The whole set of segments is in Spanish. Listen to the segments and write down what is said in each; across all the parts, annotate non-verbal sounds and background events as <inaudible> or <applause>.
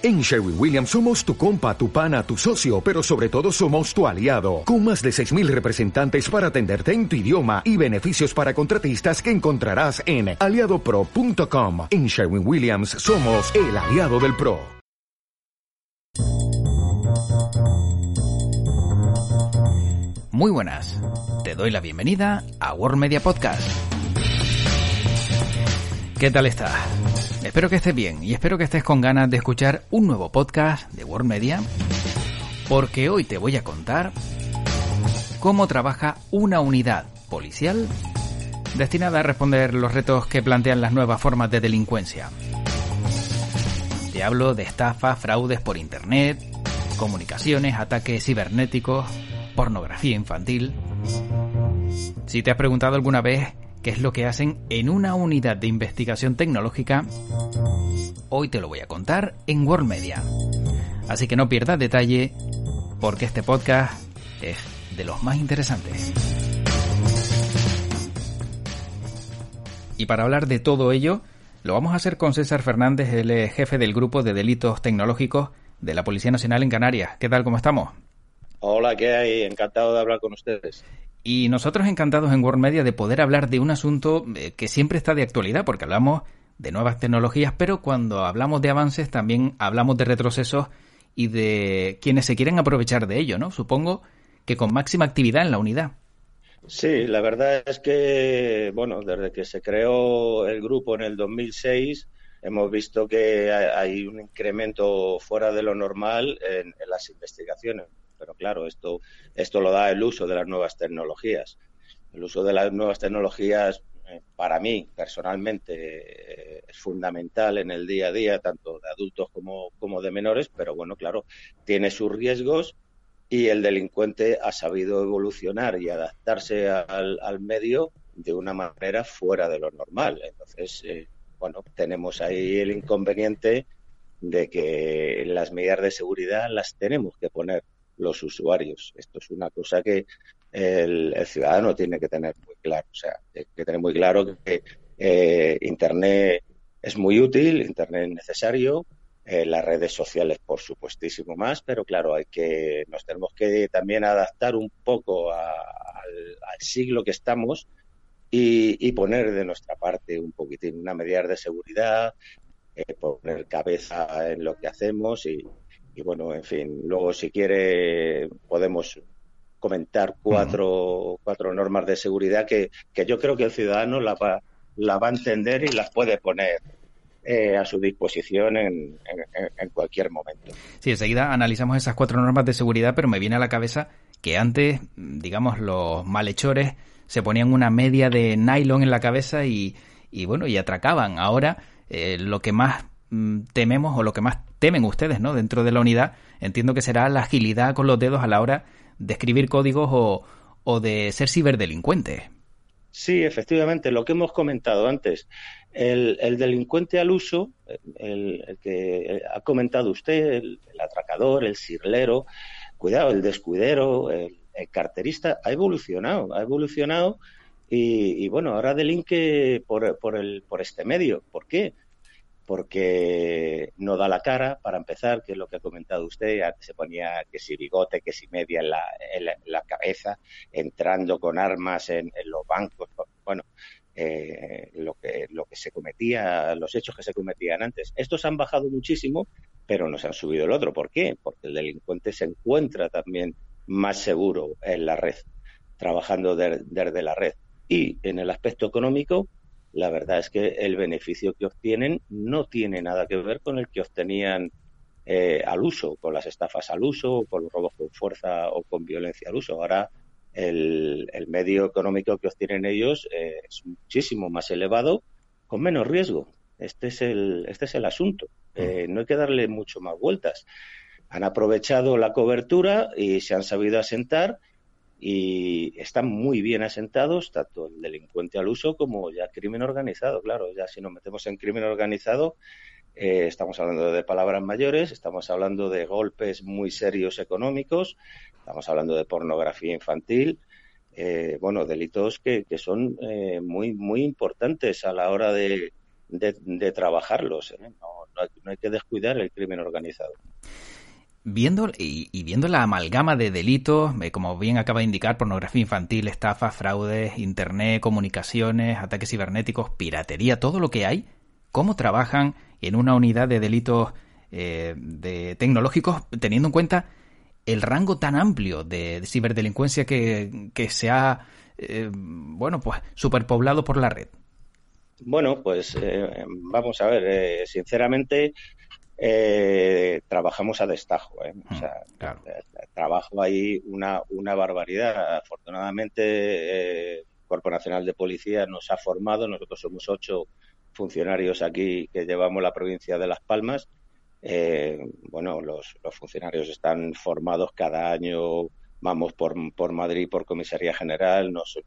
En Sherwin Williams somos tu compa, tu pana, tu socio, pero sobre todo somos tu aliado, con más de 6.000 representantes para atenderte en tu idioma y beneficios para contratistas que encontrarás en aliadopro.com. En Sherwin Williams somos el aliado del PRO. Muy buenas, te doy la bienvenida a World Media Podcast. ¿Qué tal estás? Espero que estés bien y espero que estés con ganas de escuchar un nuevo podcast de World Media, porque hoy te voy a contar cómo trabaja una unidad policial destinada a responder los retos que plantean las nuevas formas de delincuencia. Te hablo de estafas, fraudes por internet, comunicaciones, ataques cibernéticos, pornografía infantil. Si te has preguntado alguna vez es lo que hacen en una unidad de investigación tecnológica, hoy te lo voy a contar en World Media. Así que no pierdas detalle porque este podcast es de los más interesantes. Y para hablar de todo ello, lo vamos a hacer con César Fernández, el jefe del grupo de delitos tecnológicos de la Policía Nacional en Canarias. ¿Qué tal? ¿Cómo estamos? Hola, ¿qué hay? Encantado de hablar con ustedes. Y nosotros encantados en World Media de poder hablar de un asunto eh, que siempre está de actualidad, porque hablamos de nuevas tecnologías, pero cuando hablamos de avances también hablamos de retrocesos y de quienes se quieren aprovechar de ello, ¿no? Supongo que con máxima actividad en la unidad. Sí, la verdad es que, bueno, desde que se creó el grupo en el 2006, hemos visto que hay un incremento fuera de lo normal en, en las investigaciones pero claro, esto, esto lo da el uso de las nuevas tecnologías. El uso de las nuevas tecnologías, eh, para mí, personalmente, eh, es fundamental en el día a día, tanto de adultos como, como de menores, pero bueno, claro, tiene sus riesgos y el delincuente ha sabido evolucionar y adaptarse al, al medio de una manera fuera de lo normal. Entonces, eh, bueno, tenemos ahí el inconveniente de que las medidas de seguridad las tenemos que poner los usuarios. Esto es una cosa que el, ciudadano tiene que tener muy claro. O sea, tiene que tener muy claro que eh, Internet es muy útil, Internet es necesario, eh, las redes sociales por supuestísimo más, pero claro, hay que nos tenemos que también adaptar un poco al, siglo que estamos y, poner de nuestra parte un poquitín una medida de seguridad, eh, poner cabeza en lo que hacemos y, y bueno, en fin, luego si quiere podemos comentar cuatro, cuatro normas de seguridad que, que, yo creo que el ciudadano la va, la va a entender y las puede poner eh, a su disposición en, en, cualquier momento. Sí, enseguida analizamos esas cuatro normas de seguridad, pero me viene a la cabeza que antes, digamos, los malhechores se ponían una media de nylon en la cabeza y, y bueno, y atracaban. Ahora, eh, lo que más mm, tememos o lo que más temen ustedes, ¿no? Dentro de la unidad, entiendo que será la agilidad con los dedos a la hora de escribir códigos o, o de ser ciberdelincuente. Sí, efectivamente, lo que hemos comentado antes. El, el delincuente al uso, el, que ha comentado usted, el, atracador, el sirlero, cuidado, el descuidero, el, carterista, ha evolucionado, ha evolucionado y, y bueno, ahora delinque por, por, el, por este medio. ¿Por qué? Porque no da la cara, para empezar, que es lo que ha comentado usted, se ponía que si bigote, que si media en la, cabeza, entrando con armas en, los bancos, bueno, eh, lo, que, lo que se cometía, los hechos que se cometían antes. Estos han bajado muchísimo, pero no se han subido el otro. ¿Por qué? Porque el delincuente se encuentra también más seguro en la red, trabajando desde la red. Y en el aspecto económico, la verdad es que el beneficio que obtienen no tiene nada que ver con el que obtenían eh, al uso, con las estafas al uso, con los robos con fuerza o con violencia al uso. Ahora el, medio económico que obtienen ellos eh, es muchísimo más elevado, con menos riesgo. Este es el, este es el asunto. Eh, no hay que darle mucho más vueltas. Han aprovechado la cobertura y se han sabido asentar y están muy bien asentados tanto el delincuente al uso como ya crimen organizado. Claro, ya si nos metemos en crimen organizado, eh, estamos hablando de palabras mayores, estamos hablando de golpes muy serios económicos, estamos hablando de pornografía infantil, eh, bueno, delitos que, que son eh, muy, muy importantes a la hora de, de, trabajarlos. No, no hay, que descuidar el crimen organizado. Viendo y, viendo la amalgama de delitos, eh, como bien acaba de indicar, pornografía infantil, estafas, fraudes, internet, comunicaciones, ataques cibernéticos, piratería, todo lo que hay, ¿cómo trabajan en una unidad de delitos eh, de tecnológicos teniendo en cuenta el rango tan amplio de, ciberdelincuencia que, que se ha, eh, bueno, pues superpoblado por la red? Bueno, pues eh, vamos a ver, eh, trabajamos a destajo. O mm, sea, trabajo ahí una, una barbaridad. Afortunadamente, el Cuerpo Nacional de Policía nos ha formado, nosotros somos ocho funcionarios aquí que llevamos la provincia de Las Palmas. Eh, bueno, los, funcionarios están formados cada año, vamos por, por Madrid, por Comisaría General, nos,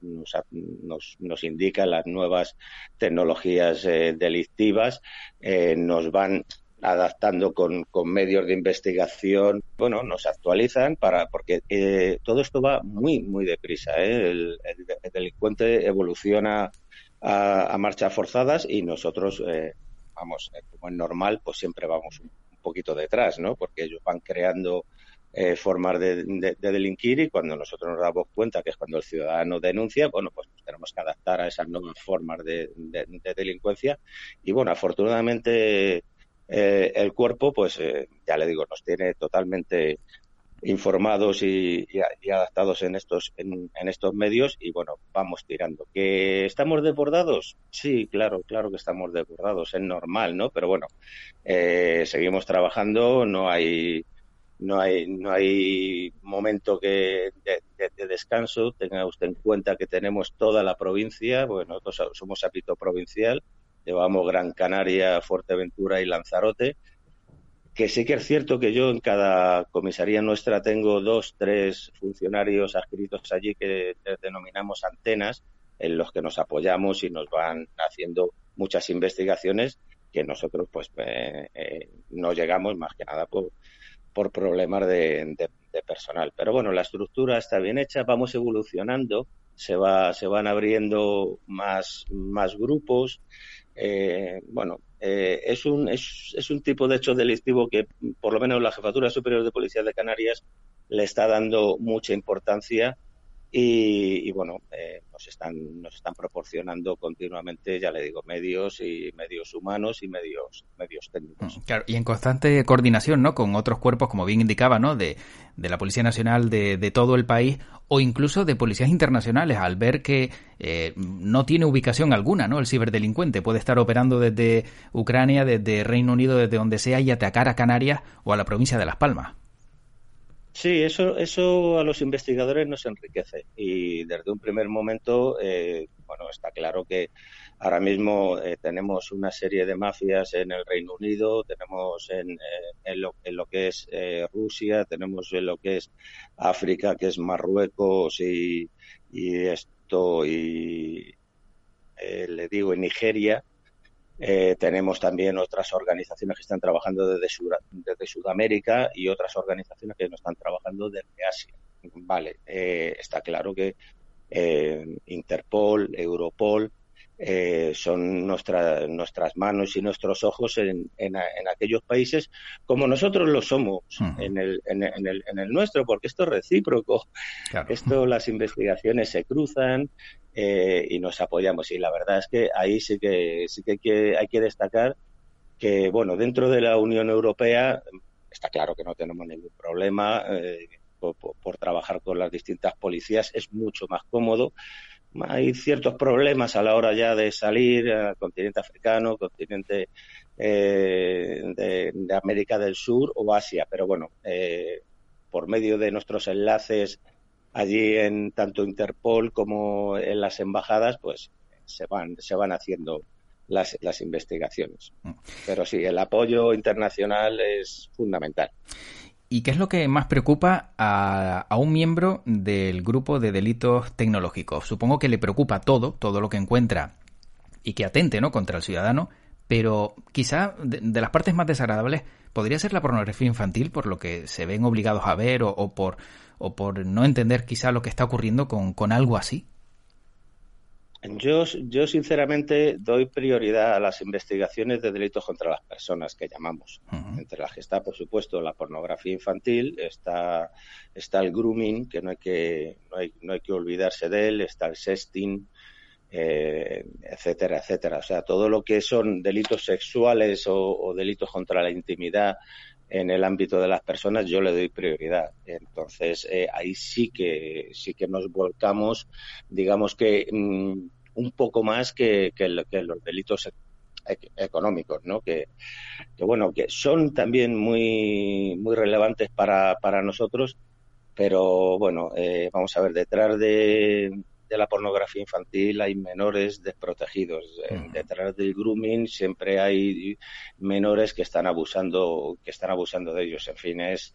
nos, nos, indican las nuevas tecnologías eh, delictivas, eh, nos van adaptando con, con, medios de investigación, bueno, nos actualizan para porque todo esto va muy, muy deprisa. El, delincuente evoluciona a, marchas forzadas y nosotros vamos, eh, como es normal, pues siempre vamos un, poquito detrás, ¿no? Porque ellos van creando eh, formas de, delinquir y cuando nosotros nos damos cuenta que es cuando el ciudadano denuncia, bueno, pues tenemos que adaptar a esas nuevas formas de, delincuencia. Y bueno, afortunadamente eh, el cuerpo, pues ya le digo, nos tiene totalmente informados y, adaptados en estos en, estos medios y bueno vamos tirando. Que estamos desbordados sí claro claro que estamos desbordados es normal no pero bueno eh, seguimos trabajando no hay no hay no hay momento que de, descanso. Tenga usted en cuenta que tenemos toda la provincia bueno nosotros somos ámbito provincial llevamos Gran Canaria Fuerteventura y Lanzarote que sí que es cierto que yo en cada comisaría nuestra tengo dos, tres funcionarios adscritos allí que denominamos antenas, en los que nos apoyamos y nos van haciendo muchas investigaciones que nosotros pues eh, eh, no llegamos más que nada por, por problemas de, personal. Pero bueno, la estructura está bien hecha, vamos evolucionando, se va, se van abriendo más, más grupos. Eh, bueno, eh, es, un, es, es, un tipo de hecho delictivo que, por lo menos, la Jefatura Superior de Policía de Canarias le está dando mucha importancia y, bueno, eh, nos, están, nos están proporcionando continuamente, ya le digo, medios y medios humanos y medios, medios técnicos. Mm, claro, y en constante coordinación ¿no? con otros cuerpos, como bien indicaba, ¿no? de, de la Policía Nacional de, de todo el país o incluso de policías internacionales, al ver que eh, no tiene ubicación alguna, ¿no? El ciberdelincuente puede estar operando desde Ucrania, desde Reino Unido, desde donde sea y atacar a Canarias o a la provincia de Las Palmas. Sí, eso, eso a los investigadores nos enriquece. Y desde un primer momento, eh, bueno, está claro que ahora mismo eh, tenemos una serie de mafias en el Reino Unido, tenemos en, eh, en, lo, en lo, que es Rusia, tenemos en lo que es África, que es Marruecos y, y esto, y le digo en Nigeria, eh, tenemos también otras organizaciones que están trabajando desde, Sudamérica y otras organizaciones que no están trabajando desde Asia. Vale, eh, está claro que eh, Interpol, Europol, son nuestra, nuestras manos y nuestros ojos en, en, aquellos países como nosotros lo somos en, el, en, el, en, el, nuestro, porque esto es recíproco. Esto, las investigaciones se cruzan, eh, y nos apoyamos. Y la verdad es que ahí sí que, sí que hay, que hay que destacar que, bueno, dentro de la Unión Europea está claro que no tenemos ningún problema eh, por, trabajar con las distintas policías, es mucho más cómodo. Hay ciertos problemas a la hora ya de salir al continente africano, continente eh, de, de, América del Sur o Asia, pero bueno, por medio de nuestros enlaces allí en tanto Interpol como en las embajadas, pues se van, se van haciendo las, las investigaciones. Mm. Pero sí, el apoyo internacional es fundamental. ¿Y qué es lo que más preocupa a, a, un miembro del grupo de delitos tecnológicos? Supongo que le preocupa todo, todo lo que encuentra y que atente ¿no? contra el ciudadano, pero quizá de, las partes más desagradables podría ser la pornografía infantil, por lo que se ven obligados a ver o por o por no entender quizá lo que está ocurriendo con, con algo así? Yo, yo sinceramente doy prioridad a las investigaciones de delitos contra las personas que llamamos, entre las que está, por supuesto, la pornografía infantil, está, está el grooming, que no hay que, no hay, no hay que olvidarse de él, está el sexting, eh, etcétera, etcétera. O sea, todo lo que son delitos sexuales o, delitos contra la intimidad en el ámbito de las personas, yo le doy prioridad. Entonces, eh, ahí sí que sí que nos volcamos, digamos que mm, un poco más que, que, los delitos e, económicos, ¿no? Que, que, bueno, que son también muy muy relevantes para, para nosotros, pero bueno, eh, vamos a ver, detrás de de la pornografía infantil hay menores desprotegidos. Eh, detrás del grooming siempre hay menores que están abusando, que están abusando de ellos. En fin, es,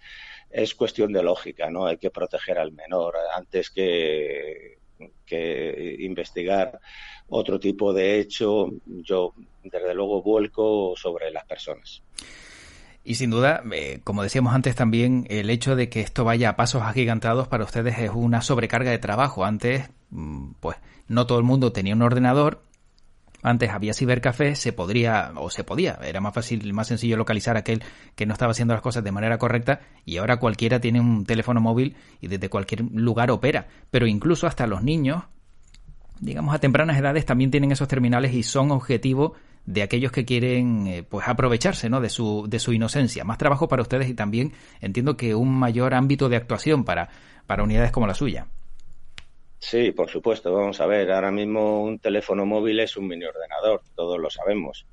es cuestión de lógica, ¿no? Hay que proteger al menor antes que, que investigar otro tipo de hecho. Yo, desde luego, vuelco sobre las personas. Y sin duda, eh, como decíamos antes también, el hecho de que esto vaya a pasos agigantados para ustedes es una sobrecarga de trabajo. Antes, mm, pues, no todo el mundo tenía un ordenador. Antes había cibercafé, se podría, o se podía, era más fácil, más sencillo localizar aquel que no estaba haciendo las cosas de manera correcta y ahora cualquiera tiene un teléfono móvil y desde cualquier lugar opera. Pero incluso hasta los niños, digamos a tempranas edades, también tienen esos terminales y son objetivo de aquellos que quieren eh, pues aprovecharse ¿no? de, su, de su inocencia. Más trabajo para ustedes y también entiendo que un mayor ámbito de actuación para, para unidades como la suya. Sí, por supuesto. Vamos a ver, ahora mismo un teléfono móvil es un mini ordenador, todos lo sabemos.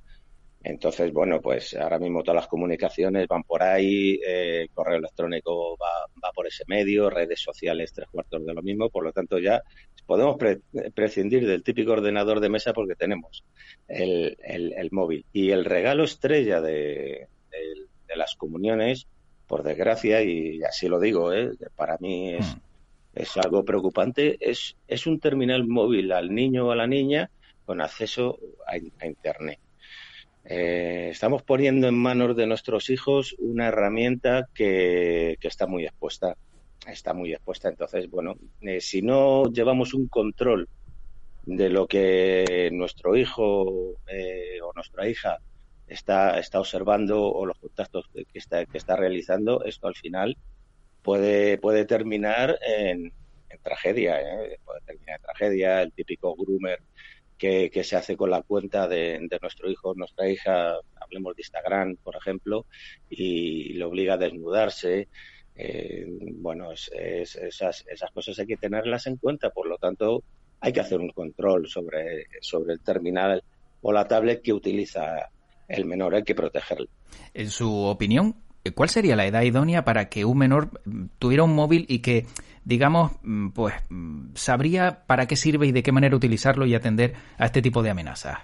Entonces, bueno, pues ahora mismo todas las comunicaciones van por ahí, eh, correo electrónico va, va, por ese medio, redes sociales tres cuartos de lo mismo, por lo tanto ya podemos prescindir del típico ordenador de mesa porque tenemos el, el, móvil. Y el regalo estrella de, de, las comuniones, por desgracia, y así lo digo, ¿eh? para mí es, hmm. es algo preocupante, es, es un terminal móvil al niño o a la niña con acceso a Internet. Eh, estamos poniendo en manos de nuestros hijos una herramienta que, está muy expuesta. Está muy expuesta. Entonces, bueno, eh, si no llevamos un control de lo que nuestro hijo eh, o nuestra hija está, está observando o los contactos que está, que está realizando, esto al final puede, terminar en, tragedia. Puede terminar en tragedia. El típico groomer que, se hace con la cuenta de, nuestro hijo nuestra hija, hablemos de Instagram, por ejemplo, y le obliga a desnudarse. Eh, bueno, esas, esas cosas hay que tenerlas en cuenta, por lo tanto, hay que hacer un control sobre, sobre el terminal o la tablet que utiliza el menor, hay que protegerlo. En su opinión, ¿cuál sería la edad idónea para que un menor tuviera un móvil y que digamos, mm, pues mm, sabría para qué sirve y de qué manera utilizarlo y atender a este tipo de amenazas.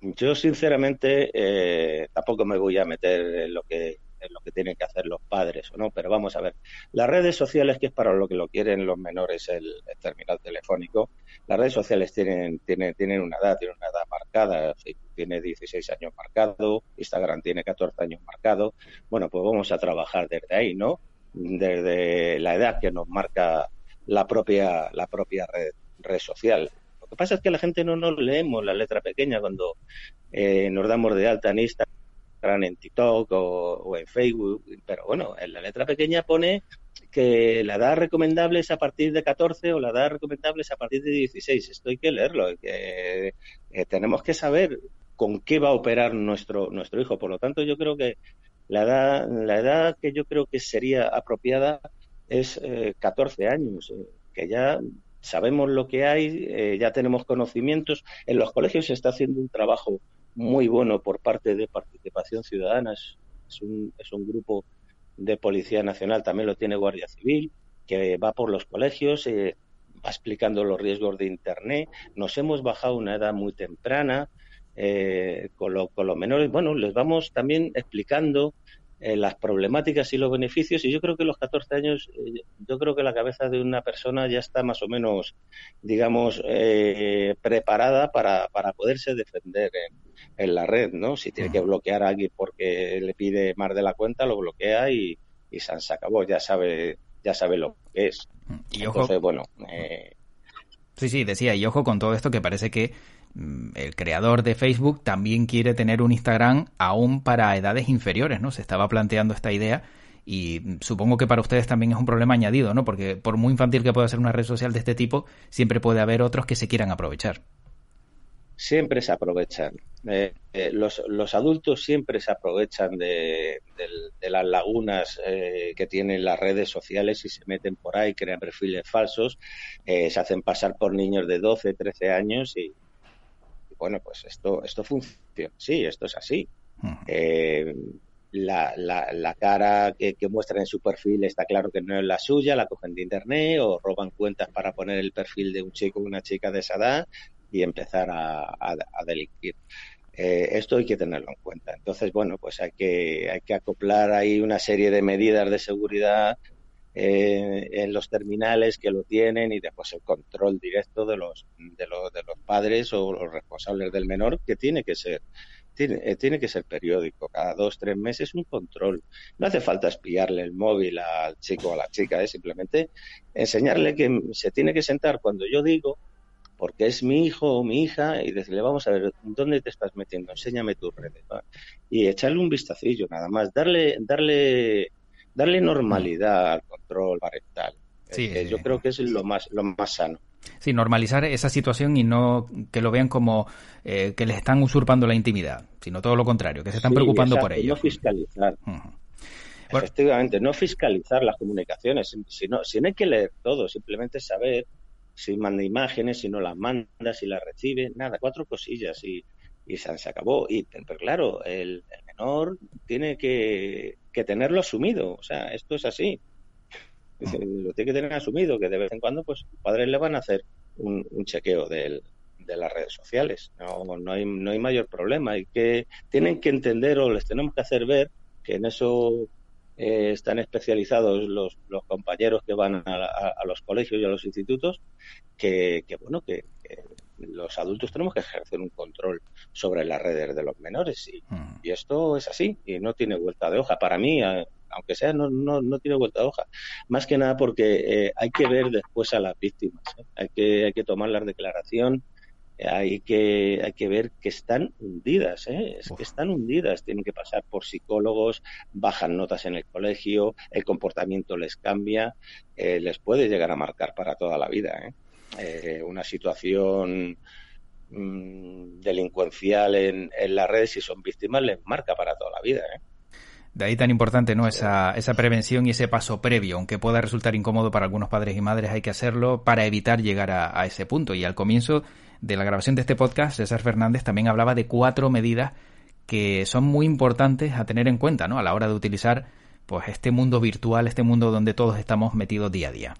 Yo sinceramente eh, tampoco me voy a meter en lo que en lo que tienen que hacer los padres o no, pero vamos a ver. Las redes sociales, que es para lo que lo quieren los menores el, terminal telefónico, las redes sociales tienen, tienen, tienen una edad, tienen una edad marcada, tiene 16 años marcado, Instagram tiene 14 años marcado. Bueno, pues vamos a trabajar desde ahí, ¿no? desde la edad que nos marca la propia, la propia red, social. Lo que pasa es que la gente no nos leemos la letra pequeña cuando eh, nos damos de alta en Instagram, en TikTok o, en Facebook, pero bueno, en la letra pequeña pone que la edad recomendable es a partir de 14 o la edad recomendable es a partir de 16. Esto hay que leerlo, que, eh, tenemos que saber con qué va a operar nuestro, nuestro hijo. Por lo tanto, yo creo que la edad, la edad que yo creo que sería apropiada es 14 eh, años, eh, que ya sabemos lo que hay, eh, ya tenemos conocimientos. En los colegios se está haciendo un trabajo muy bueno por parte de participación ciudadana. Es, un, es un grupo de Policía Nacional, también lo tiene Guardia Civil, que va por los colegios, va explicando los riesgos de Internet. Nos hemos bajado una edad muy temprana, eh, con, con, los menores, bueno, les vamos también explicando eh, las problemáticas y los beneficios y yo creo que los 14 años, eh, yo creo que la cabeza de una persona ya está más o menos, digamos, preparada para, para poderse defender en, la red, ¿no? Si tiene que bloquear a alguien porque le pide más de la cuenta, lo bloquea y, y se acabó, ya sabe, ya sabe lo que es. Y Entonces, bueno, Sí, sí, decía, y ojo con todo esto que parece que el creador de Facebook también quiere tener un Instagram aún para edades inferiores, ¿no? Se estaba planteando esta idea y supongo que para ustedes también es un problema añadido, ¿no? Porque por muy infantil que pueda ser una red social de este tipo, siempre puede haber otros que se quieran aprovechar. Siempre se aprovechan. Eh, eh, los, los, adultos siempre se aprovechan de, las lagunas eh, que tienen las redes sociales y se meten por ahí, crean perfiles falsos, se hacen pasar por niños de 12, 13 años y, bueno, pues esto, esto funciona. Sí, esto es así. La, la, cara que, que, muestran en su perfil está claro que no es la suya, la cogen de internet o roban cuentas para poner el perfil de un chico o una chica de esa edad y empezar a, a delinquir. Eh, esto hay que tenerlo en cuenta. Entonces, bueno, pues hay que, hay que acoplar ahí una serie de medidas de seguridad eh, en los terminales que lo tienen y después el control directo de los, de los, de los padres o los responsables del menor, que tiene que ser. Tiene, eh, tiene que ser periódico, cada dos, tres meses un control. No hace falta espiarle el móvil al chico o a la chica, es simplemente enseñarle que se tiene que sentar cuando yo digo porque es mi hijo o mi hija y decirle, vamos a ver, ¿dónde te estás metiendo? Enséñame tus redes. Y echarle un vistacillo, nada más, darle, darle, darle normalidad al control parental. Sí, eh, yo creo que es lo más, lo más sano. Sí, normalizar esa situación y no que lo vean como eh, que les están usurpando la intimidad, sino todo lo contrario, que se están preocupando por ello. No fiscalizar. Efectivamente, no fiscalizar las comunicaciones, sino, si no hay que leer todo, simplemente saber si manda imágenes, si no las manda, si las recibe, nada, cuatro cosillas y, y se, acabó. Y, pero claro, el, menor tiene que, tenerlo asumido, o sea, esto es así. Lo tiene que tener asumido, que de vez en cuando, pues, los padres le van a hacer un, chequeo de las redes sociales. No, no, hay, no hay mayor problema. Y que tienen que entender o les tenemos que hacer ver que en eso eh, están especializados los, los, compañeros que van a, los colegios y a los institutos, que, bueno, que, los adultos tenemos que ejercer un control sobre las redes de los menores mm. y, esto es así y no tiene vuelta de hoja. Para mí, aunque sea, no, no, no, tiene vuelta de hoja. Más que nada porque eh, hay que ver después a las víctimas, ¿eh? hay, que, hay que tomar la declaración hay que, hay que ver que están hundidas, ¿eh? es que están hundidas, tienen que pasar por psicólogos, bajan notas en el colegio, el comportamiento les cambia, eh, les puede llegar a marcar para toda la vida. ¿eh? eh una situación mm, delincuencial en, en las redes, si son víctimas, les marca para toda la vida. ¿eh? De ahí tan importante, ¿no? Esa, esa prevención y ese paso previo, aunque pueda resultar incómodo para algunos padres y madres, hay que hacerlo para evitar llegar a, a ese punto. Y al comienzo de la grabación de este podcast, César Fernández también hablaba de cuatro medidas que son muy importantes a tener en cuenta, ¿no? A la hora de utilizar, pues, este mundo virtual, este mundo donde todos estamos metidos día a día.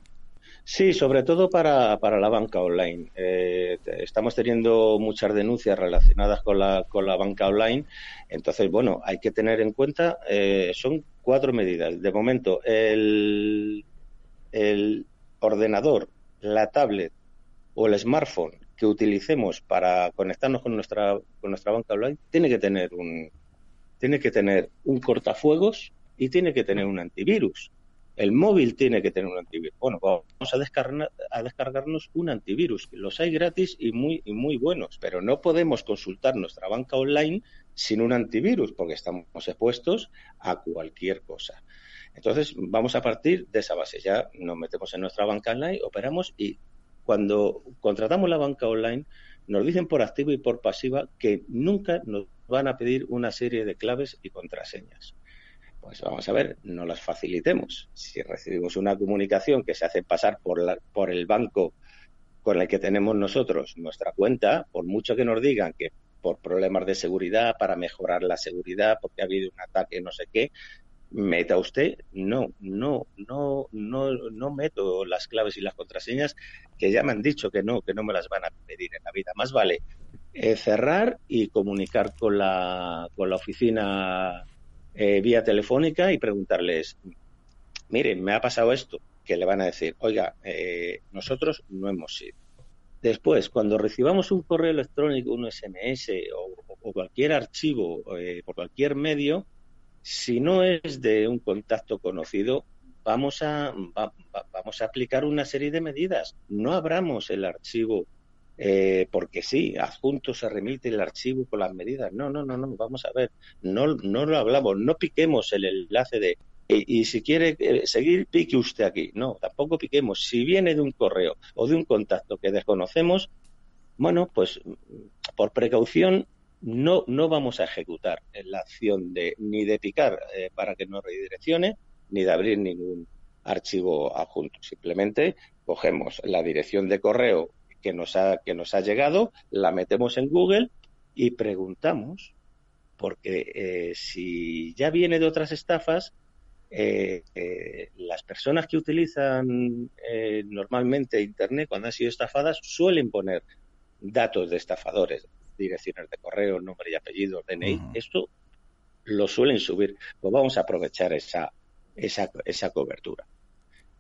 Sí, sobre todo para, para la banca online. Eh, estamos teniendo muchas denuncias relacionadas con la, con la banca online. Entonces, bueno, hay que tener en cuenta, eh, son cuatro medidas. De momento, el, el ordenador, la tablet o el smartphone que utilicemos para conectarnos con nuestra, con nuestra banca online tiene que tener un, tiene que tener un cortafuegos y tiene que tener un antivirus. El móvil tiene que tener un antivirus. Bueno, vamos a, a descargarnos un antivirus. Los hay gratis y muy, y muy buenos, pero no podemos consultar nuestra banca online sin un antivirus porque estamos expuestos a cualquier cosa. Entonces, vamos a partir de esa base. Ya nos metemos en nuestra banca online, operamos y cuando contratamos la banca online, nos dicen por activo y por pasiva que nunca nos van a pedir una serie de claves y contraseñas. Pues vamos a ver, no las facilitemos. Si recibimos una comunicación que se hace pasar por, la, por el banco con el que tenemos nosotros nuestra cuenta, por mucho que nos digan que por problemas de seguridad, para mejorar la seguridad, porque ha habido un ataque, no sé qué, meta usted, no, no, no, no, no meto las claves y las contraseñas que ya me han dicho que no, que no me las van a pedir en la vida. Más vale eh, cerrar y comunicar con la, con la oficina eh, vía telefónica y preguntarles, miren, me ha pasado esto, que le van a decir, oiga, eh, nosotros no hemos ido. Después, cuando recibamos un correo electrónico, un SMS o, cualquier archivo por cualquier medio, si no es de un contacto conocido, vamos a, vamos a aplicar una serie de medidas. No abramos el archivo eh, porque sí, adjunto se remite el archivo con las medidas. No, no, no, no, vamos a ver, no, no lo hablamos, no piquemos el enlace de y, si quiere eh, seguir, pique usted aquí. No, tampoco piquemos. Si viene de un correo o de un contacto que desconocemos, bueno, pues por precaución no, no vamos a ejecutar la acción de ni de picar eh, para que no redireccione, ni de abrir ningún archivo adjunto. Simplemente cogemos la dirección de correo que nos ha, que nos ha llegado, la metemos en Google y preguntamos, porque eh, si ya viene de otras estafas, eh, eh, las personas que utilizan normalmente Internet cuando han sido estafadas suelen poner datos de estafadores, direcciones de correo, nombre y apellido, DNI. Esto lo suelen subir. Pues vamos a aprovechar esa, esa, esa cobertura.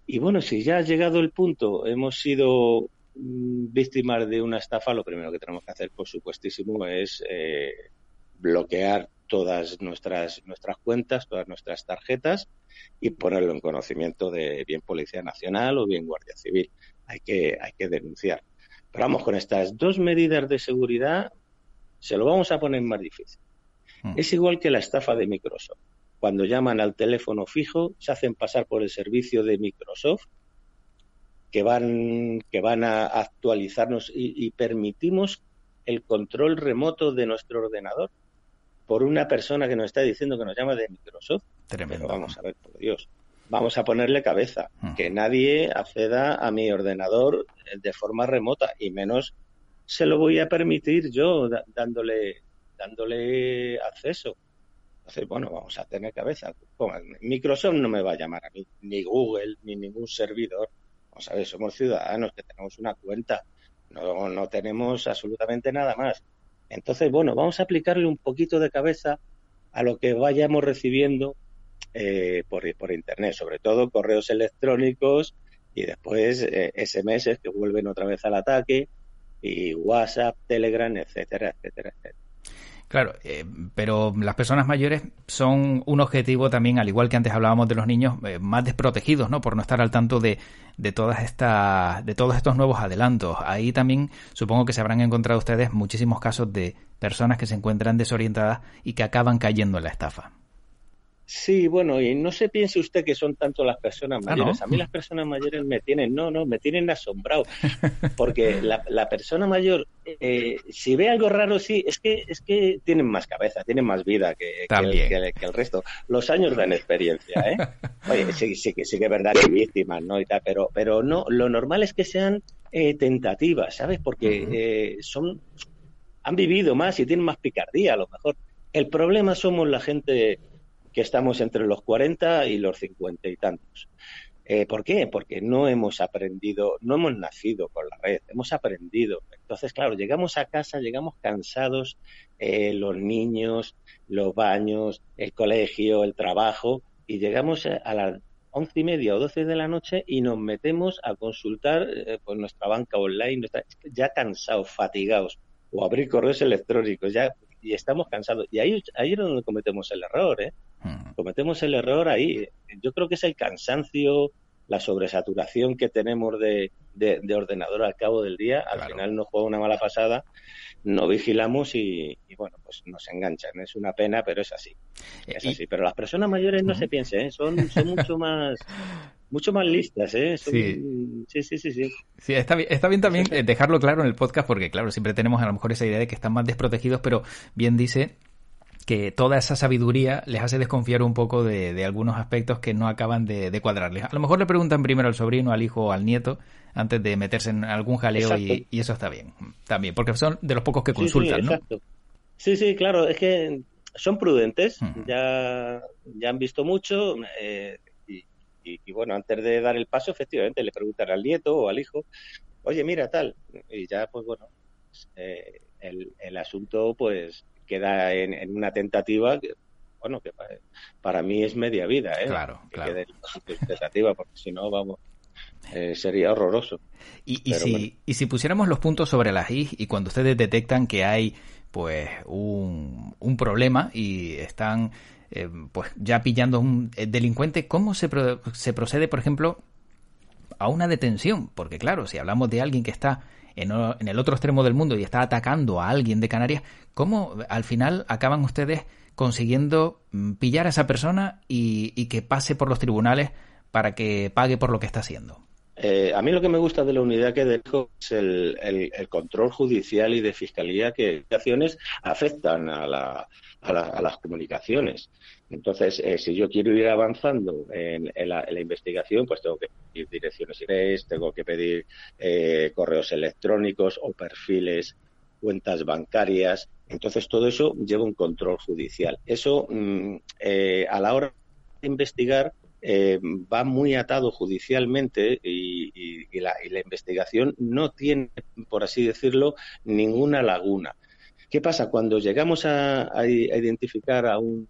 Y bueno, si ya ha llegado el punto, hemos sido víctimas de una estafa, lo primero que tenemos que hacer, por supuestísimo, es eh, bloquear todas nuestras nuestras cuentas, todas nuestras tarjetas y ponerlo en conocimiento de bien Policía Nacional o bien Guardia Civil. Hay que hay que denunciar. Pero vamos con estas dos medidas de seguridad, se lo vamos a poner más difícil. Hmm. Es igual que la estafa de Microsoft. Cuando llaman al teléfono fijo, se hacen pasar por el servicio de Microsoft que van, que van a actualizarnos y, permitimos el control remoto de nuestro ordenador por una persona que nos está diciendo que nos llama de Microsoft. Tremendo. Pero vamos a ver, por Dios. Vamos a ponerle cabeza. Hmm. Que nadie acceda a mi ordenador de forma remota y menos se lo voy a permitir yo dándole, dándole acceso. Entonces, bueno, vamos a tener cabeza. Microsoft no me va a llamar a mí, ni Google, ni ningún servidor Vamos somos ciudadanos que tenemos una cuenta, no, no tenemos absolutamente nada más. Entonces, bueno, vamos a aplicarle un poquito de cabeza a lo que vayamos recibiendo eh, por, por Internet, sobre todo correos electrónicos y después SMS eh, que vuelven otra vez al ataque y WhatsApp, Telegram, etcétera, etcétera, etcétera. Claro, eh, pero las personas mayores son un objetivo también, al igual que antes hablábamos de los niños, eh, más desprotegidos, ¿no? Por no estar al tanto de, de todas estas, de todos estos nuevos adelantos. Ahí también supongo que se habrán encontrado ustedes muchísimos casos de personas que se encuentran desorientadas y que acaban cayendo en la estafa. Sí, bueno, y no se piense usted que son tanto las personas ah, mayores. A mí las personas mayores me tienen, no, no, me tienen asombrado. Porque la, la persona mayor, eh, si ve algo raro, sí, es que es que tienen más cabeza, tienen más vida que, que, el, resto. Los años dan experiencia, ¿eh? Oye, sí, sí, sí que es verdad que hay víctimas, ¿no? Y tal, pero, pero no, lo normal es que sean eh, tentativas, ¿sabes? Porque eh, son, han vivido más y tienen más picardía, a lo mejor. El problema somos la gente que estamos entre los 40 y los 50 y tantos. Eh, ¿Por qué? Porque no hemos aprendido, no hemos nacido con la red, hemos aprendido. Entonces, claro, llegamos a casa, llegamos cansados, eh, los niños, los baños, el colegio, el trabajo, y llegamos a las once y media o doce de la noche y nos metemos a consultar eh, pues nuestra banca online, ya cansados, fatigados, o abrir correos electrónicos, ya y estamos cansados. Y ahí, ahí es donde cometemos el error, ¿eh? Hmm. Cometemos el error ahí. Yo creo que es el cansancio, la sobresaturación que tenemos de, de, ordenador al cabo del día. Al final nos juega una mala pasada, no vigilamos y, bueno, pues nos enganchan. Es una pena, pero es así. Es así. Pero las personas mayores no se piensen, ¿eh? son, son mucho <laughs> más mucho más listas, ¿eh? sí. sí. sí, sí, sí, está bien, está bien también eh, <laughs> dejarlo claro en el podcast porque, claro, siempre tenemos a lo mejor esa idea de que están más desprotegidos, pero bien dice que toda esa sabiduría les hace desconfiar un poco de, algunos aspectos que no acaban de, cuadrarles. A lo mejor le preguntan primero al sobrino, al hijo o al nieto antes de meterse en algún jaleo y, eso está bien, también, porque son de los pocos que consultan, sí, ¿no? Sí, sí, claro, es que son prudentes, ya, ya han visto mucho, eh, y, bueno, antes de dar el paso, efectivamente, le preguntan al nieto o al hijo, oye, mira, tal. Y ya, pues bueno, eh, el, el, asunto pues queda en, una tentativa que, bueno, que para, mí es media vida, ¿eh? Claro, claro. tentativa, porque si no, vamos, eh, sería horroroso. Y, y si, y si pusiéramos los puntos sobre las I y cuando ustedes detectan que hay pues un, un problema y están eh, pues ya pillando un eh, delincuente, ¿cómo se, se procede, por ejemplo, a una detención, porque claro, si hablamos de alguien que está en, el otro extremo del mundo y está atacando a alguien de Canarias, ¿cómo al final acaban ustedes consiguiendo mm, pillar a esa persona y, que pase por los tribunales para que pague por lo que está haciendo? Eh, a mí lo que me gusta de la unidad que dejo es el, control judicial y de fiscalía que acciones afectan a, las comunicaciones. Entonces, eh, si yo quiero ir avanzando en, la, investigación, pues tengo que pedir direcciones IP, tengo que pedir eh, correos electrónicos o perfiles, cuentas bancarias. Entonces, todo eso lleva un control judicial. Eso, mm, a la hora de investigar, eh, va muy atado judicialmente y, la, investigación no tiene, por así decirlo, ninguna laguna. ¿Qué pasa? Cuando llegamos a, identificar a un,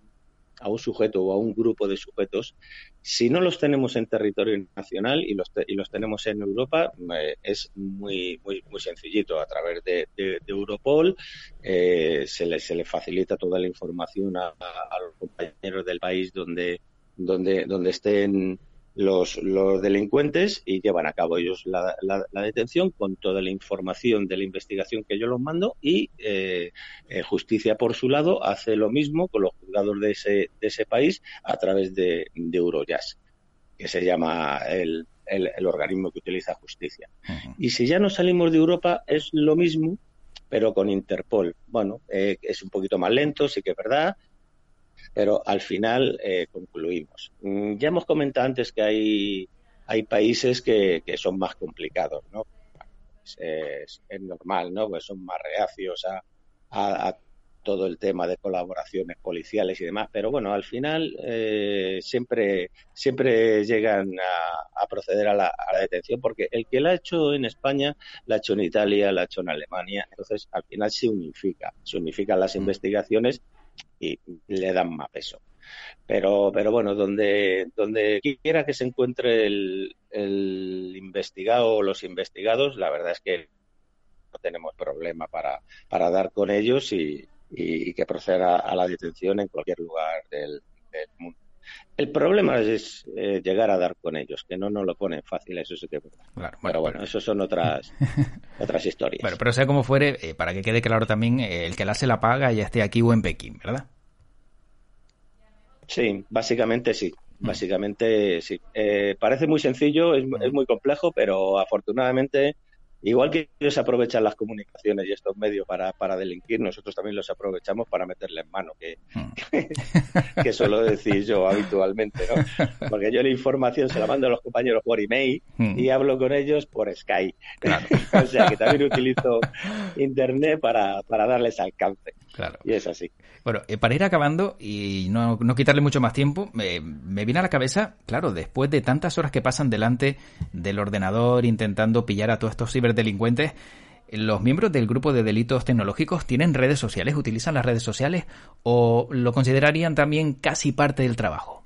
a un sujeto o a un grupo de sujetos, si no los tenemos en territorio nacional y los, y los tenemos en Europa, eh, es muy, muy, muy sencillito. A través de, Europol eh, se, le, se le facilita toda la información a, los compañeros del país donde, donde, donde estén los, los delincuentes y llevan a cabo ellos la, la, detención con toda la información de la investigación que yo los mando y eh, eh, Justicia por su lado hace lo mismo con los juzgados de ese, de ese país a través de, de Eurojust, que se llama el, el, organismo que utiliza justicia. Y si ya no salimos de Europa es lo mismo, pero con Interpol. Bueno, eh, es un poquito más lento, sí que es verdad, pero al final eh, concluimos. Mm, ya hemos comentado antes que hay, hay países que, que son más complicados, ¿no? Es, es, normal, ¿no? Pues son más reacios a, a, todo el tema de colaboraciones policiales y demás, pero bueno, al final eh, siempre, siempre llegan a, a proceder a la, a la, detención, porque el que la ha hecho en España, la ha hecho en Italia, la ha hecho en Alemania, entonces al final se unifica, se unifican las mm. investigaciones y le dan más peso. Pero, pero bueno, donde, donde quiera que se encuentre el, el investigado o los investigados, la verdad es que no tenemos problema para, para dar con ellos y, y, que proceda a la detención en cualquier lugar del. El problema es eh, llegar a dar con ellos, que no nos lo ponen fácil, eso sí que. Claro, pero bueno, eso son otras <laughs> otras historias. Bueno, pero sea como fuere, eh, para que quede claro también, eh, el que la se la paga ya esté aquí o en Pekín, ¿verdad? Sí, básicamente sí. Mm. Básicamente sí. parece muy sencillo, es, es muy complejo, pero afortunadamente Igual que ellos aprovechan las comunicaciones y estos medios para, para delinquir, nosotros también los aprovechamos para meterle en mano, que, hmm. <laughs> que, suelo decir yo habitualmente, ¿no? <laughs> Porque yo la información se la mando a los compañeros por email hmm. y hablo con ellos por Skype. <laughs> o sea que también utilizo Internet para, para darles alcance. Claro. Y es así. Bueno, eh, para ir acabando y no, no quitarle mucho más tiempo, me, me viene a la cabeza, claro, después de tantas horas que pasan delante del ordenador intentando pillar a todos estos ciberdelincuentes, ¿los miembros del grupo de delitos tecnológicos tienen redes sociales, utilizan las redes sociales o lo considerarían también casi parte del trabajo?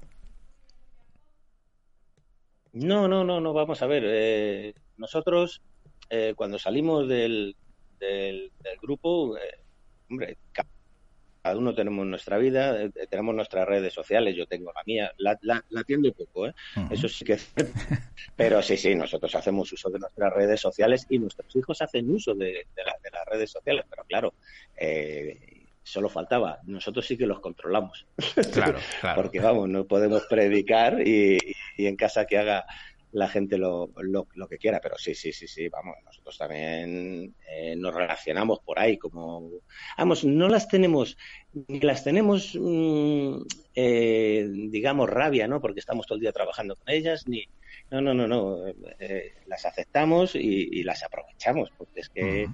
No, no, no, no, vamos a ver. Eh, nosotros, eh, cuando salimos del, del, grupo, hombre, cada uno tenemos nuestra vida, eh, tenemos nuestras redes sociales, yo tengo la mía, la, la, atiendo poco, ¿eh? eso sí que es <laughs> Pero sí, sí, nosotros hacemos uso de nuestras redes sociales y nuestros hijos hacen uso de, las redes sociales, pero claro, eh, solo faltaba, nosotros sí que los controlamos. Claro, <laughs> claro. Porque vamos, no podemos predicar y en casa que haga la gente lo, lo, lo, que quiera, pero sí, sí, sí, sí, vamos, nosotros también eh, nos relacionamos por ahí, como, vamos, no las tenemos, ni las tenemos, mm, eh, digamos, rabia, ¿no? Porque estamos todo el día trabajando con ellas, ni, no, no, no, no, eh, las aceptamos y, las aprovechamos, porque es que,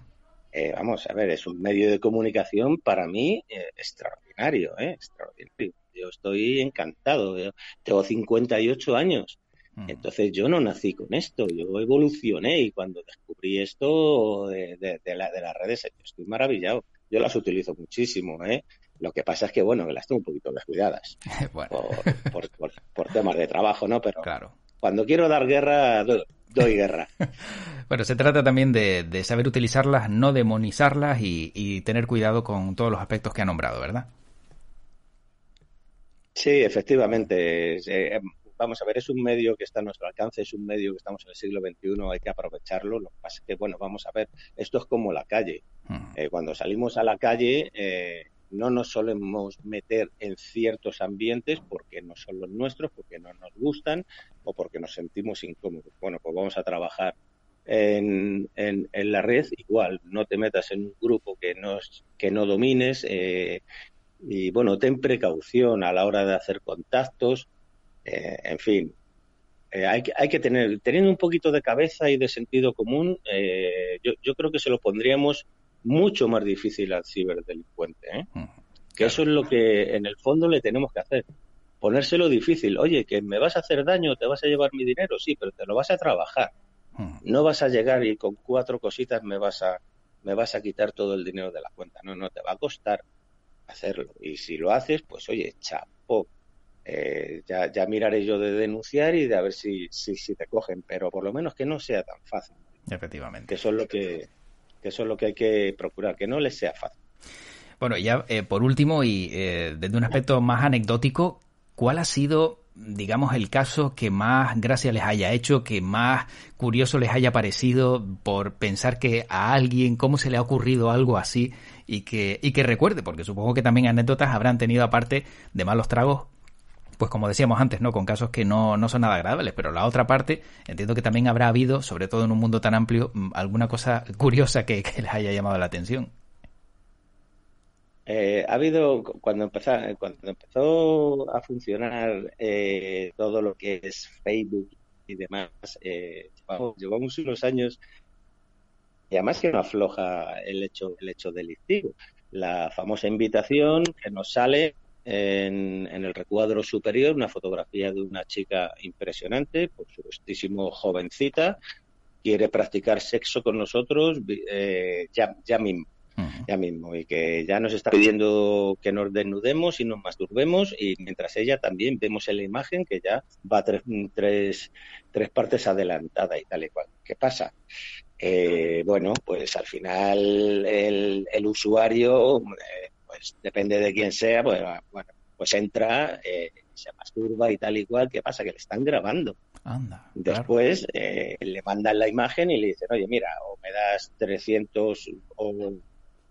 vamos, a ver, es un medio de comunicación para mí extraordinario, ¿eh? Extraordinario. Yo estoy encantado, tengo 58 años entonces yo no nací con esto, yo evolucioné y cuando descubrí esto de, las redes estoy maravillado. Yo las utilizo muchísimo, ¿eh? Lo que pasa es que, bueno, las tengo un poquito descuidadas <laughs> por, temas de trabajo, ¿no? Pero claro. cuando quiero dar guerra, doy, guerra. <laughs> bueno, se trata también de, saber utilizarlas, no demonizarlas y, tener cuidado con todos los aspectos que ha nombrado, ¿verdad? Sí, efectivamente. Vamos a ver, es un medio que está a nuestro alcance, es un medio que estamos en el siglo XXI, hay que aprovecharlo. Lo que pasa es que, bueno, vamos a ver, esto es como la calle. Hmm. Eh, cuando salimos a la calle, eh, no nos solemos meter en ciertos ambientes porque no son los nuestros, porque no nos gustan o porque nos sentimos incómodos. Bueno, pues vamos a trabajar en, en, la red igual, no te metas en un grupo que no, que no domines eh, y bueno, ten precaución a la hora de hacer contactos, eh, en fin. Eh, hay, que, hay que tener, teniendo un poquito de cabeza y de sentido común, yo, yo creo que se lo pondríamos mucho más difícil al ciberdelincuente. ¿eh? Que eso es lo que en el fondo le tenemos que hacer. Ponérselo difícil. Oye, que me vas a hacer daño, te vas a llevar mi dinero, sí, pero te lo vas a trabajar. No vas a llegar y con cuatro cositas me vas a me vas a quitar todo el dinero de la cuenta. No, no, te va a costar hacerlo. Y si lo haces, pues oye, chapo. Eh, ya, ya miraré yo de denunciar y de a ver si, si, si te cogen, pero por lo menos que no sea tan fácil. Efectivamente. Que eso es lo que, que eso es lo que hay que procurar, que no les sea fácil. Bueno, ya eh, por último y eh, desde un aspecto más anecdótico, ¿cuál ha sido, digamos, el caso que más gracia les haya hecho, que más curioso les haya parecido por pensar que a alguien, cómo se le ha ocurrido algo así y que, y que recuerde, porque supongo que también anécdotas habrán tenido aparte de malos tragos pues como decíamos antes, ¿no? Con casos que no, no son nada agradables, pero la otra parte, entiendo que también habrá habido, sobre todo en un mundo tan amplio, mm, alguna cosa curiosa que, <laughs> les haya llamado la atención. Eh, ha habido, cuando empezó, cuando empezó a funcionar eh, todo lo que es Facebook y demás, eh, llevamos unos años y además que no afloja el hecho, el hecho delictivo. La famosa invitación que nos sale en, el recuadro superior una fotografía de una chica impresionante, por supuestísimo jovencita, quiere practicar sexo con nosotros eh, ya, ya mismo. Ya mismo, y que ya nos está pidiendo que nos desnudemos y nos masturbemos, y mientras ella también vemos en la imagen que ya va tres, tres, tres partes adelantada y tal y cual. ¿Qué pasa? Eh, bueno, pues al final el, el usuario eh, pues depende de quién sea, pues bueno, pues entra, eh, se masturba y tal y cual, ¿qué pasa? Que le están grabando. Anda, Después eh, le mandan la imagen y le dicen, oye, mira, o me das 300 o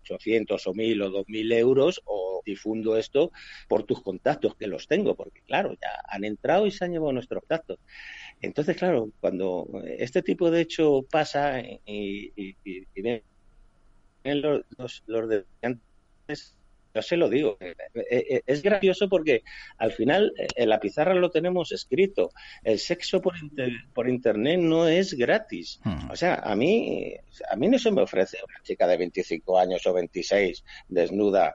800 o 1000 o 2000 euros o difundo esto por tus contactos que los tengo, porque claro, ya han entrado y se han llevado nuestros contactos. Entonces, claro, cuando este tipo de hecho pasa y, y, y, ven los, los, los yo se lo digo. Eh, eh, eh, es gracioso porque al final en la pizarra lo tenemos escrito. El sexo por, por internet no es gratis. Hmm. O sea, a mí, a mí no se me ofrece una chica de 25 años o 26 desnuda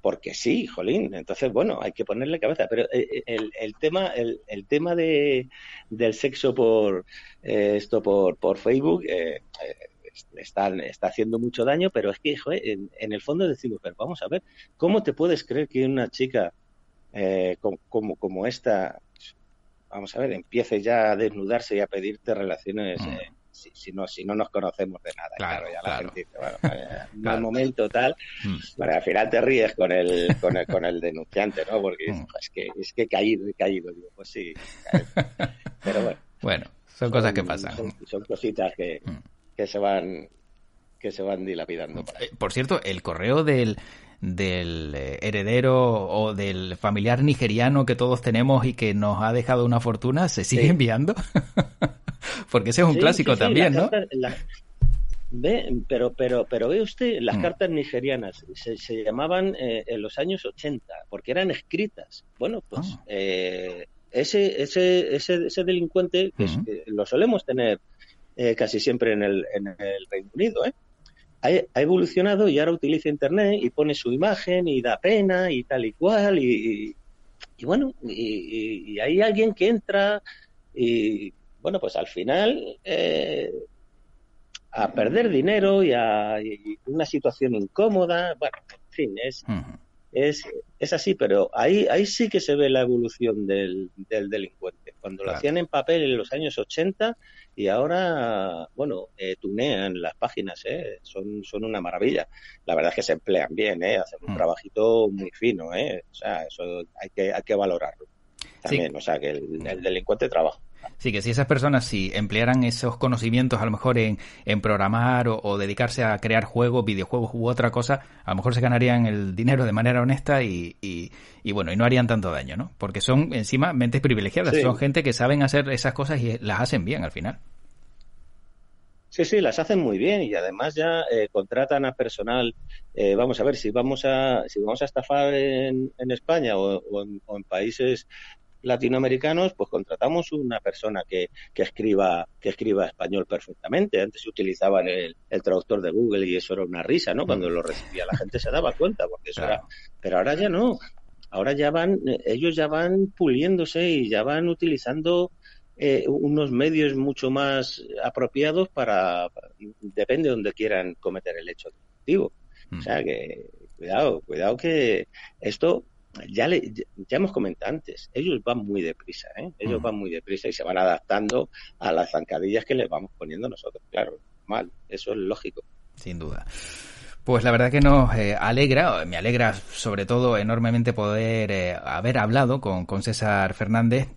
porque sí, jolín. Entonces, bueno, hay que ponerle cabeza. Pero el, el tema, el, el, tema de, del sexo por esto por, por Facebook están, está haciendo mucho daño, pero es que, en, el fondo decimos, pero vamos a ver, ¿cómo te puedes creer que una chica eh, como, como, esta, vamos a ver, empiece ya a desnudarse y a pedirte relaciones? Mm. Eh, si, no, si no nos conocemos de nada. Claro, ya la gente dice, bueno, eh, <laughs> momento tal, mm. al final te ríes con el, con el, con el denunciante, ¿no? Porque mm. es que es que he caído, he caído, digo, pues sí, <laughs> pero bueno. Bueno, son, cosas que pasan. Son, cositas que, que se van que se van dilapidando. Eh, por cierto, el correo del del eh, heredero o del familiar nigeriano que todos tenemos y que nos ha dejado una fortuna, ¿se sigue enviando? <laughs> Porque ese es un clásico también, ¿no? ve, pero, pero, pero ve usted, las mm. cartas nigerianas se, se llamaban eh, en los años 80 porque eran escritas. Bueno, pues ah. ese, ese, ese, ese, delincuente, que mm. lo solemos tener eh, casi siempre en el, en el Reino Unido. ¿eh? Ha, evolucionado y ahora utiliza Internet y pone su imagen y da pena y tal y cual. Y, bueno, y, hay alguien que entra y bueno, pues al final eh, a perder dinero y a una situación incómoda. Bueno, en fin, es, es, es así, pero ahí, ahí sí que se ve la evolución del, del delincuente. Cuando lo hacían en papel en los años 80 y ahora, bueno, eh, tunean las páginas, ¿eh? son, son una maravilla. La verdad es que se emplean bien, ¿eh? hacen un mm. trabajito muy fino, ¿eh? o sea, eso hay que, hay que valorarlo. también, o sea que el, el delincuente trabaja. Sí, que si esas personas si emplearan esos conocimientos a lo mejor en, en programar o, dedicarse a crear juegos, videojuegos u otra cosa, a lo mejor se ganarían el dinero de manera honesta y, y, bueno, y no harían tanto daño, ¿no? Porque son encima mentes privilegiadas, son gente que saben hacer esas cosas y las hacen bien al final. Sí, sí, las hacen muy bien y además ya eh, contratan a personal. Eh, vamos a ver si vamos a si vamos a estafar en, en España o, o en países latinoamericanos, pues contratamos una persona que, que, escriba, que escriba español perfectamente. Antes se utilizaba el, el, traductor de Google y eso era una risa, ¿no? Cuando lo recibía la gente se daba cuenta, porque eso era. Pero ahora ya no. Ahora ya van, ellos ya van puliéndose y ya van utilizando eh, unos medios mucho más apropiados para, depende de donde quieran cometer el hecho delictivo. O sea que, cuidado, cuidado que esto ya, le, ya hemos comentado antes, ellos van muy deprisa, ¿eh? ellos van muy deprisa y se van adaptando a las zancadillas que les vamos poniendo nosotros, claro, mal, eso es lógico. Sin duda. Pues la verdad que nos eh, alegra, me alegra sobre todo enormemente poder eh, haber hablado con, con César Fernández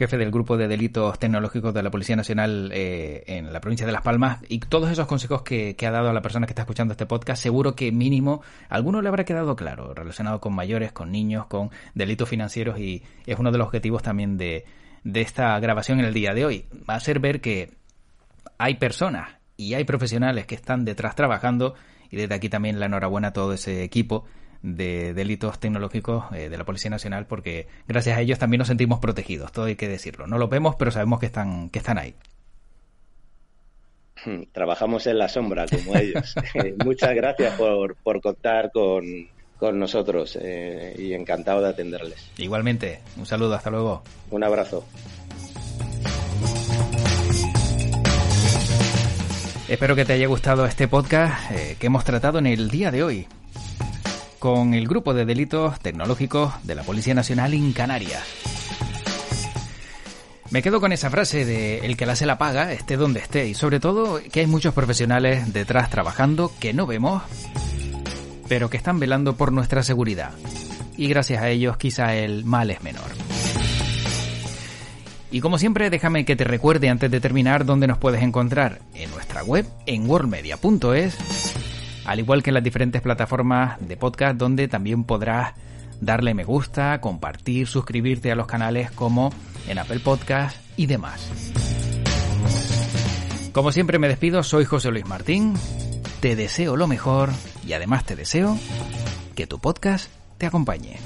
jefe del grupo de delitos tecnológicos de la Policía Nacional eh, en la provincia de Las Palmas, y todos esos consejos que, ha dado a la persona que está escuchando este podcast, seguro que mínimo alguno le habrá quedado claro, relacionado con mayores, con niños, con delitos financieros, y es uno de los objetivos también de, de esta grabación en el día de hoy. Va a ser ver que hay personas y hay profesionales que están detrás trabajando, y desde aquí también la enhorabuena a todo ese equipo de delitos tecnológicos eh, de la Policía Nacional porque gracias a ellos también nos sentimos protegidos, todo hay que decirlo. No lo vemos, pero sabemos que están, que están ahí. Trabajamos en la sombra como ellos. <laughs> Eh, muchas gracias por, por contar con, con nosotros eh, y encantado de atenderles. Igualmente, un saludo, hasta luego. Un abrazo. Espero que te haya gustado este podcast que hemos tratado en el día de hoy con el grupo de delitos tecnológicos de la Policía Nacional en Canarias. Me quedo con esa frase de el que la se la paga, esté donde esté, y sobre todo que hay muchos profesionales detrás trabajando que no vemos, pero que están velando por nuestra seguridad. Y gracias a ellos quizá el mal es menor. Y como siempre, déjame que te recuerde antes de terminar dónde nos puedes encontrar en nuestra web en worldmedia.es al igual que en las diferentes plataformas de podcast donde también podrás darle me gusta, compartir, suscribirte a los canales como en Apple Podcast y demás. Como siempre me despido, soy José Luis Martín, te deseo lo mejor y además te deseo que tu podcast te acompañe.